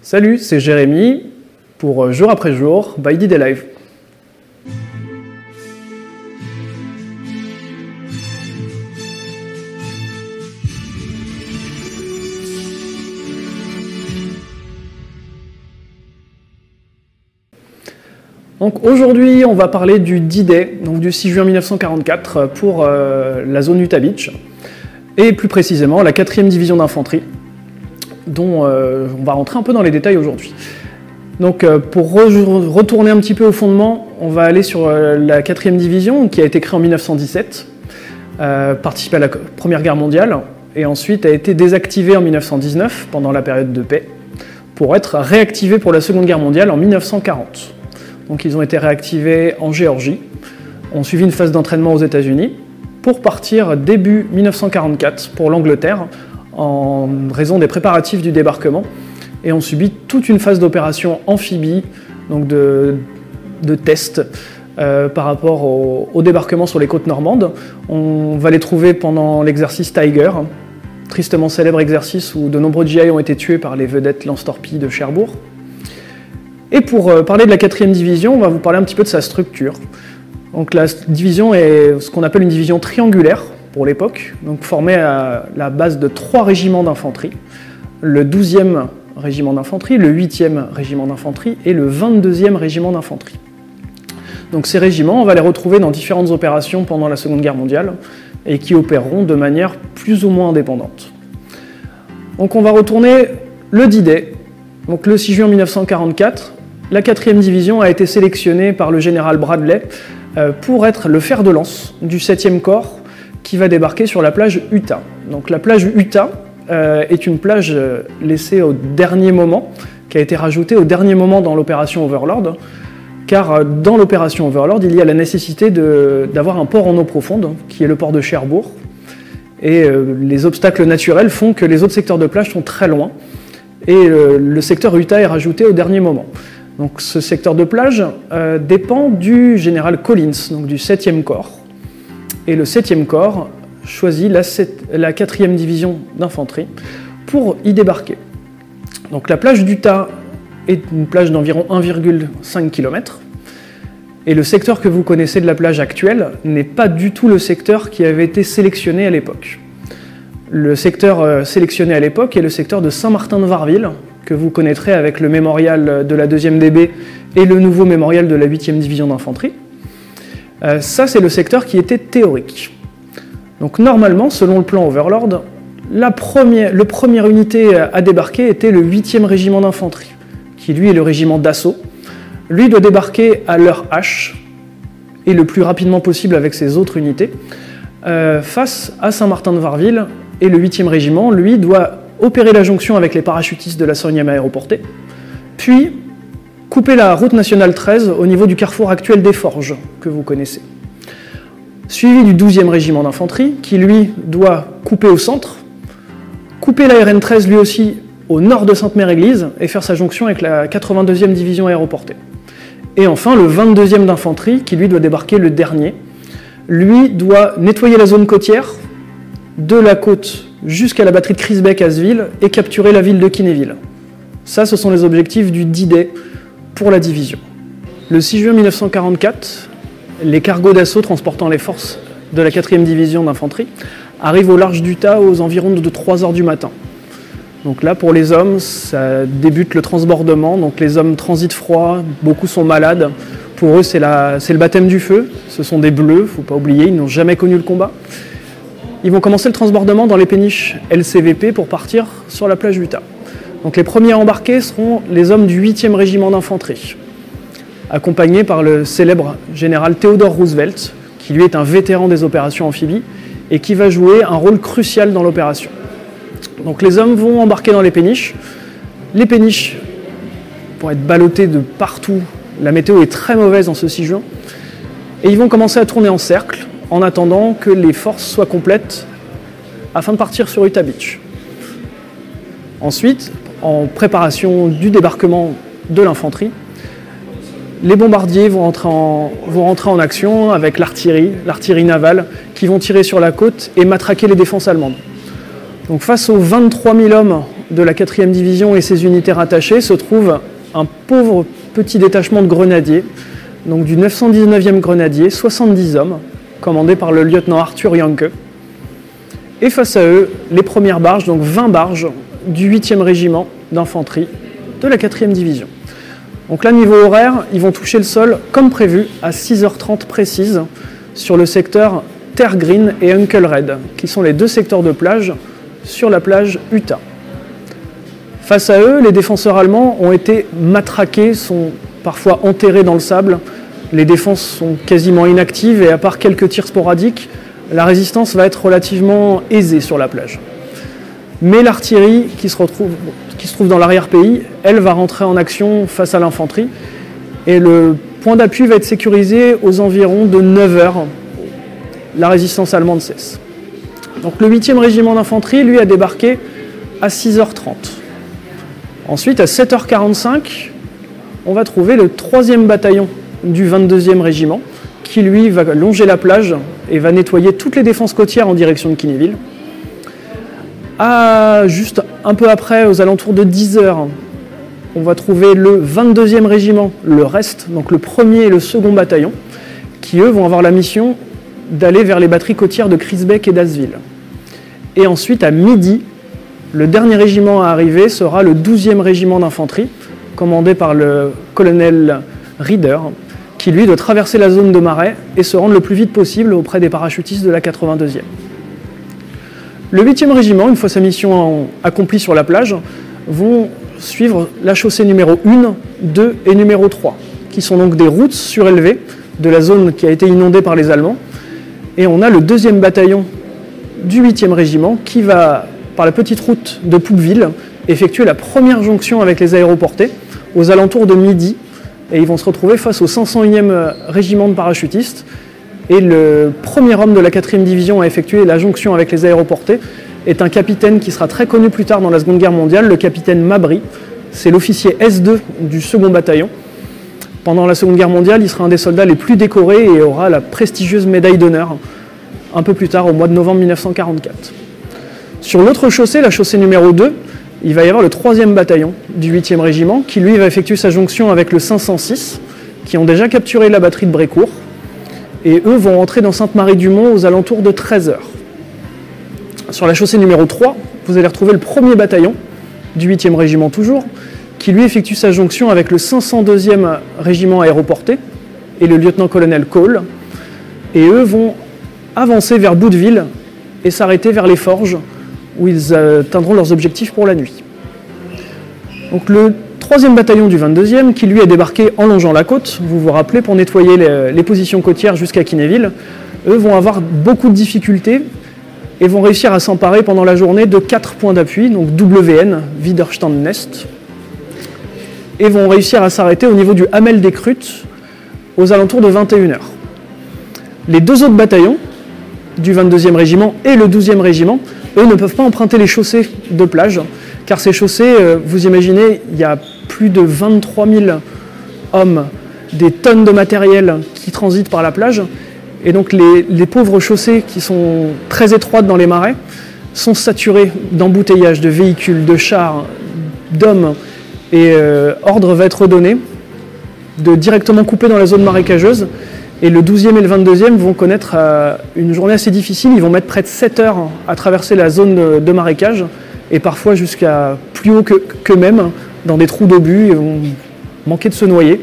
Salut, c'est Jérémy pour euh, Jour après Jour by Day Live. Donc aujourd'hui, on va parler du D-Day, donc du 6 juin 1944 pour euh, la zone Utah Beach, et plus précisément la 4e division d'infanterie, dont euh, on va rentrer un peu dans les détails aujourd'hui. Donc euh, pour re- retourner un petit peu au fondement, on va aller sur euh, la 4e division qui a été créée en 1917, euh, participé à la Première Guerre mondiale, et ensuite a été désactivée en 1919 pendant la période de paix, pour être réactivée pour la Seconde Guerre mondiale en 1940. Donc ils ont été réactivés en Géorgie, ont suivi une phase d'entraînement aux États-Unis, pour partir début 1944 pour l'Angleterre, en raison des préparatifs du débarquement, et ont subi toute une phase d'opération amphibie, donc de, tests euh, par rapport au, débarquement sur les côtes normandes. On va les trouver pendant l'exercice Tiger, tristement célèbre exercice où de nombreux GI ont été tués par les vedettes lance-torpilles de Cherbourg. Et pour euh, parler de la 4e division, on va vous parler un petit peu de sa structure. Donc la division est ce qu'on appelle une division triangulaire pour l'époque, donc formée à la base de trois régiments d'infanterie, le 12e régiment d'infanterie, le 8e régiment d'infanterie et le 22e régiment d'infanterie. Donc ces régiments, on va les retrouver dans différentes opérations pendant la Seconde Guerre mondiale et qui opéreront de manière plus ou moins indépendante. Donc on va retourner le D-Day. Donc le 6 juin 1944, la 4e division a été sélectionnée par le général Bradley euh, pour être le fer de lance du 7e corps qui va débarquer sur la plage Utah. Donc la plage Utah euh, est une plage euh, laissée au dernier moment, qui a été rajoutée au dernier moment dans l'opération Overlord, car euh, dans l'opération Overlord, il y a la nécessité d'avoir un port en eau profonde, qui est le port de Cherbourg, et les obstacles naturels font que les autres secteurs de plage sont très loin, et le secteur Utah est rajouté au dernier moment. Donc ce secteur de plage dépend du général Collins, donc du 7e corps. Et le 7e corps choisit la, sept- la 4e division d'infanterie pour y débarquer. Donc la plage d'Utah est une plage d'environ 1,5 km. Et le secteur que vous connaissez de la plage actuelle n'est pas du tout le secteur qui avait été sélectionné à l'époque. Le secteur euh, sélectionné à l'époque est le secteur de Saint-Martin-de-Varville, que vous connaîtrez avec le mémorial de la 2e DB et le nouveau mémorial de la 8e division d'infanterie. Euh, ça, c'est le secteur qui était théorique. Donc normalement, selon le plan Overlord, la première, unité à débarquer était le 8e régiment d'infanterie, qui lui est le régiment d'assaut. Lui doit débarquer à l'heure H, et le plus rapidement possible avec ses autres unités, euh, face à Saint-Martin-de-Varville, et le 8e régiment, lui, doit opérer la jonction avec les parachutistes de la 100e aéroportée, puis couper la route nationale 13 au niveau du carrefour actuel des Forges, que vous connaissez. Suivi du 12e régiment d'infanterie, qui lui doit couper au centre, couper la RN 13 lui aussi au nord de Sainte-Mère-Église et faire sa jonction avec la 82e division aéroportée. Et enfin, le 22e d'infanterie, qui lui doit débarquer le dernier, lui doit nettoyer la zone côtière de la côte jusqu'à la batterie de Crisbeck à Sville et capturer la ville de Kinéville. Ça, ce sont les objectifs du D-Day pour la division. Le 6 juin 1944, les cargos d'assaut transportant les forces de la 4e division d'infanterie arrivent au large d'Utah aux environs de 3 heures du matin. Donc là, pour les hommes, ça débute le transbordement. Donc les hommes transitent froid, beaucoup sont malades. Pour eux, c'est le baptême du feu. Ce sont des bleus, faut pas oublier, ils n'ont jamais connu le combat. Ils vont commencer le transbordement dans les péniches LCVP pour partir sur la plage Utah. Donc les premiers à embarquer seront les hommes du 8e régiment d'infanterie, accompagnés par le célèbre général Theodore Roosevelt, qui lui est un vétéran des opérations amphibies et qui va jouer un rôle crucial dans l'opération. Donc les hommes vont embarquer dans les péniches. Les péniches vont être ballottées de partout. La météo est très mauvaise en ce 6 juin. Et ils vont commencer à tourner en cercle en attendant que les forces soient complètes afin de partir sur Utah Beach. Ensuite, en préparation du débarquement de l'infanterie, les bombardiers vont rentrer en, action avec l'artillerie, l'artillerie navale, qui vont tirer sur la côte et matraquer les défenses allemandes. Donc face aux 23 000 hommes de la 4e division et ses unités rattachées se trouve un pauvre petit détachement de grenadiers, donc du 919e grenadier, 70 hommes, commandés par le lieutenant Arthur Yanke. Et face à eux, les premières barges, donc 20 barges du 8e régiment d'infanterie de la 4e division. Donc là, niveau horaire, ils vont toucher le sol comme prévu à 6h30 précise sur le secteur Terre Green et Uncle Red, qui sont les deux secteurs de plage sur la plage Utah. Face à eux, les défenseurs allemands ont été matraqués, sont parfois enterrés dans le sable. Les défenses sont quasiment inactives et à part quelques tirs sporadiques, la résistance va être relativement aisée sur la plage. Mais l'artillerie qui, se trouve dans l'arrière-pays, elle va rentrer en action face à l'infanterie. Et le point d'appui va être sécurisé aux environs de 9 heures. La résistance allemande cesse. Donc le 8e régiment d'infanterie, lui, a débarqué à 6h30. Ensuite, à 7h45, on va trouver le 3e bataillon du 22e régiment, qui lui va longer la plage et va nettoyer toutes les défenses côtières en direction de Kinneville. À, juste un peu après, aux alentours de 10h, on va trouver le 22e régiment, le reste, donc le premier et le second bataillon, qui eux vont avoir la mission d'aller vers les batteries côtières de Crisbeck et d'Asville. Et ensuite, à midi, le dernier régiment à arriver sera le 12e régiment d'infanterie, commandé par le colonel Reader, qui lui doit traverser la zone de marais et se rendre le plus vite possible auprès des parachutistes de la 82e. Le 8e régiment, une fois sa mission accomplie sur la plage, vont suivre la chaussée numéro 1, 2 et numéro 3, qui sont donc des routes surélevées de la zone qui a été inondée par les Allemands. Et on a le deuxième bataillon du 8e régiment qui va par la petite route de Poupeville, effectuer la première jonction avec les aéroportés aux alentours de midi. Et ils vont se retrouver face au 501e régiment de parachutistes. Et le premier homme de la 4e division à effectuer la jonction avec les aéroportés est un capitaine qui sera très connu plus tard dans la Seconde Guerre mondiale, le capitaine Mabry. C'est l'officier S2 du second bataillon. Pendant la Seconde Guerre mondiale, il sera un des soldats les plus décorés et aura la prestigieuse médaille d'honneur un peu plus tard, au mois de novembre 1944. Sur l'autre chaussée, la chaussée numéro 2, il va y avoir le 3e bataillon du 8e régiment qui, lui, va effectuer sa jonction avec le 506, qui ont déjà capturé la batterie de Brécourt. Et eux vont rentrer dans Sainte-Marie-du-Mont aux alentours de 13h. Sur la chaussée numéro 3, vous allez retrouver le 1er bataillon du 8e régiment toujours, qui lui effectue sa jonction avec le 502e régiment aéroporté et le lieutenant-colonel Cole. Et eux vont avancer vers Boudeville et s'arrêter vers les forges où ils atteindront leurs objectifs pour la nuit. Donc le troisième bataillon du 22e, qui lui a débarqué en longeant la côte, vous vous rappelez, pour nettoyer les, positions côtières jusqu'à Kinéville, eux vont avoir beaucoup de difficultés et vont réussir à s'emparer pendant la journée de quatre points d'appui, donc WN, Widerstand-Nest, et vont réussir à s'arrêter au niveau du Hamel des Crutes aux alentours de 21h. Les deux autres bataillons, du 22e régiment et le 12e régiment, eux ne peuvent pas emprunter les chaussées de plage, car ces chaussées, euh, vous imaginez, il y a plus de 23 000 hommes, des tonnes de matériel qui transitent par la plage, et donc les, pauvres chaussées qui sont très étroites dans les marais sont saturées d'embouteillages, de véhicules, de chars, d'hommes, et euh, ordre va être donné de directement couper dans la zone marécageuse. Et le 12e et le 22e vont connaître euh, une journée assez difficile. Ils vont mettre près de 7 heures à traverser la zone de, marécage et parfois jusqu'à plus haut qu'eux-mêmes, dans des trous d'obus. Ils vont manquer de se noyer.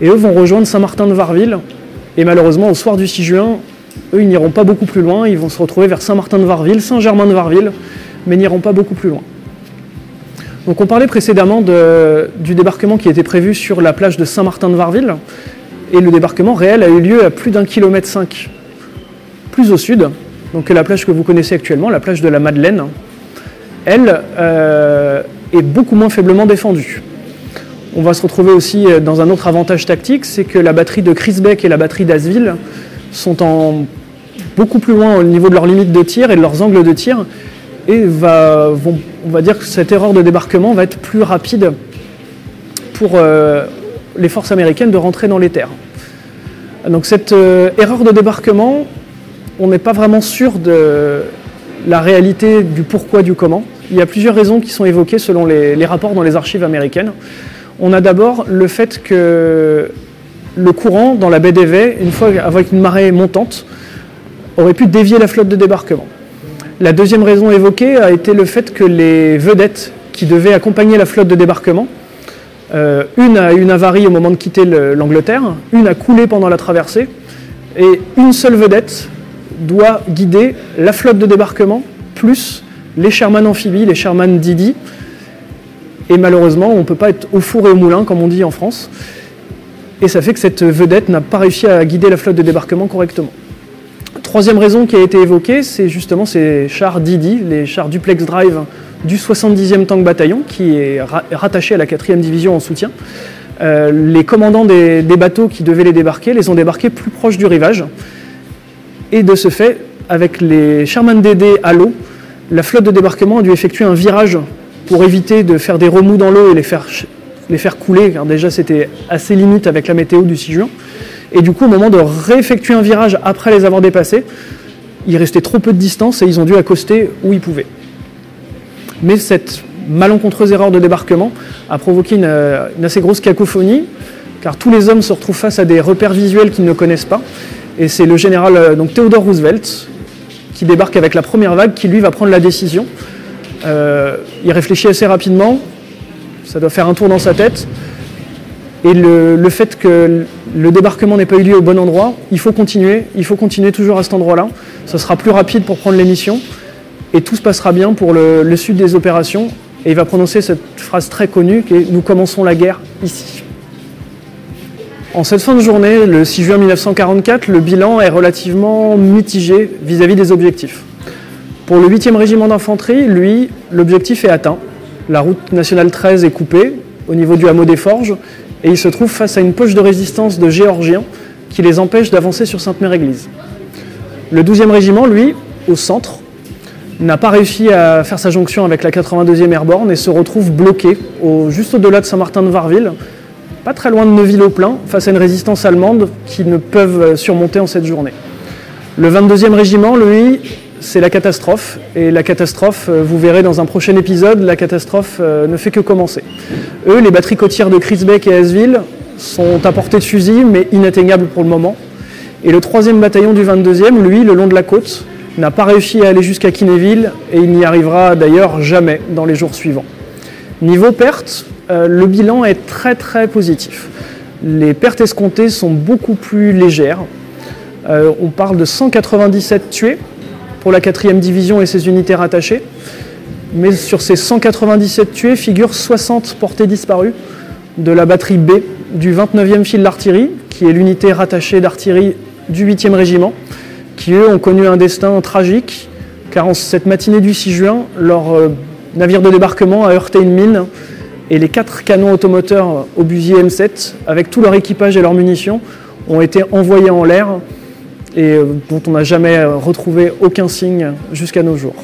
Et eux vont rejoindre Saint-Martin de Varville. Et malheureusement, au soir du 6 juin, eux, ils n'iront pas beaucoup plus loin. Ils vont se retrouver vers Saint-Martin de Varville, Saint-Germain de Varville, mais n'iront pas beaucoup plus loin. Donc on parlait précédemment du débarquement qui était prévu sur la plage de Saint-Martin de Varville. Et le débarquement réel a eu lieu à plus d'un kilomètre cinq plus au sud, donc la plage que vous connaissez actuellement, la plage de la Madeleine, elle euh, est beaucoup moins faiblement défendue. On va se retrouver aussi dans un autre avantage tactique, c'est que la batterie de Crisbeck et la batterie d'Asville sont en beaucoup plus loin au niveau de leurs limites de tir et de leurs angles de tir, et va, on va dire que cette erreur de débarquement va être plus rapide pour euh, les forces américaines de rentrer dans les terres. Donc cette euh, erreur de débarquement, on n'est pas vraiment sûr de la réalité du pourquoi du comment. Il y a plusieurs raisons qui sont évoquées selon les, rapports dans les archives américaines. On a d'abord le fait que le courant dans la baie d'Evey, une fois avec une marée montante, aurait pu dévier la flotte de débarquement. La deuxième raison évoquée a été le fait que les vedettes qui devaient accompagner la flotte de débarquement, euh, une a eu une avarie au moment de quitter l'Angleterre, une a coulé pendant la traversée, et une seule vedette doit guider la flotte de débarquement, plus les Sherman amphibies, les Sherman Didi. Et malheureusement, on ne peut pas être au four et au moulin, comme on dit en France. Et ça fait que cette vedette n'a pas réussi à guider la flotte de débarquement correctement. Troisième raison qui a été évoquée, c'est justement ces chars Didi, les chars duplex drive du 70e Tank Bataillon, qui est rattaché à la 4e division en soutien. Euh, les commandants des, bateaux qui devaient les débarquer les ont débarqués plus proches du rivage. Et de ce fait, avec les Sherman DD à l'eau, la flotte de débarquement a dû effectuer un virage pour éviter de faire des remous dans l'eau et les faire, couler, car déjà c'était assez limite avec la météo du 6 juin. Et du coup, au moment de réeffectuer un virage après les avoir dépassés, il restait trop peu de distance et ils ont dû accoster où ils pouvaient. Mais cette malencontreuse erreur de débarquement a provoqué une, assez grosse cacophonie, car tous les hommes se retrouvent face à des repères visuels qu'ils ne connaissent pas. Et c'est le général euh, donc Theodore Roosevelt qui débarque avec la première vague, qui lui va prendre la décision. Euh, il réfléchit assez rapidement, ça doit faire un tour dans sa tête. Et le, fait que le débarquement n'ait pas eu lieu au bon endroit, il faut continuer, il faut continuer toujours à cet endroit-là. Ce sera plus rapide pour prendre l'émission et tout se passera bien pour le, sud des opérations. Et il va prononcer cette phrase très connue qui est Nous commençons la guerre ici. En cette fin de journée, le 6 juin 1944, le bilan est relativement mitigé vis-à-vis des objectifs. Pour le 8e régiment d'infanterie, lui, l'objectif est atteint. La route nationale 13 est coupée au niveau du hameau des Forges et ils se trouvent face à une poche de résistance de Géorgiens qui les empêche d'avancer sur Sainte-Mère-Église. Le 12e régiment, lui, au centre, n'a pas réussi à faire sa jonction avec la 82e Airborne et se retrouve bloqué juste au-delà de Saint-Martin-de-Varville, pas très loin de Neuville-au-Plain, face à une résistance allemande qui ne peuvent surmonter en cette journée. Le 22e régiment, lui, c'est la catastrophe. Et la catastrophe, euh, vous verrez dans un prochain épisode, la catastrophe euh, ne fait que commencer. Eux, les batteries côtières de Crisbeck et Asville, sont à portée de fusil, mais inatteignables pour le moment. Et le 3e bataillon du 22e, lui, le long de la côte, n'a pas réussi à aller jusqu'à Kinéville et il n'y arrivera d'ailleurs jamais dans les jours suivants. Niveau pertes, euh, le bilan est très très positif. Les pertes escomptées sont beaucoup plus légères. on parle de 197 tués, pour la 4e division et ses unités rattachées. Mais sur ces 197 tués figurent 60 portées disparues de la batterie B du 29e fil d'artillerie, qui est l'unité rattachée d'artillerie du 8e régiment, qui eux ont connu un destin tragique, car cette matinée du 6 juin, leur euh, navire de débarquement a heurté une mine et les quatre canons automoteurs obusier M7, avec tout leur équipage et leurs munitions, ont été envoyés en l'air et euh, dont on n'a jamais retrouvé aucun signe jusqu'à nos jours.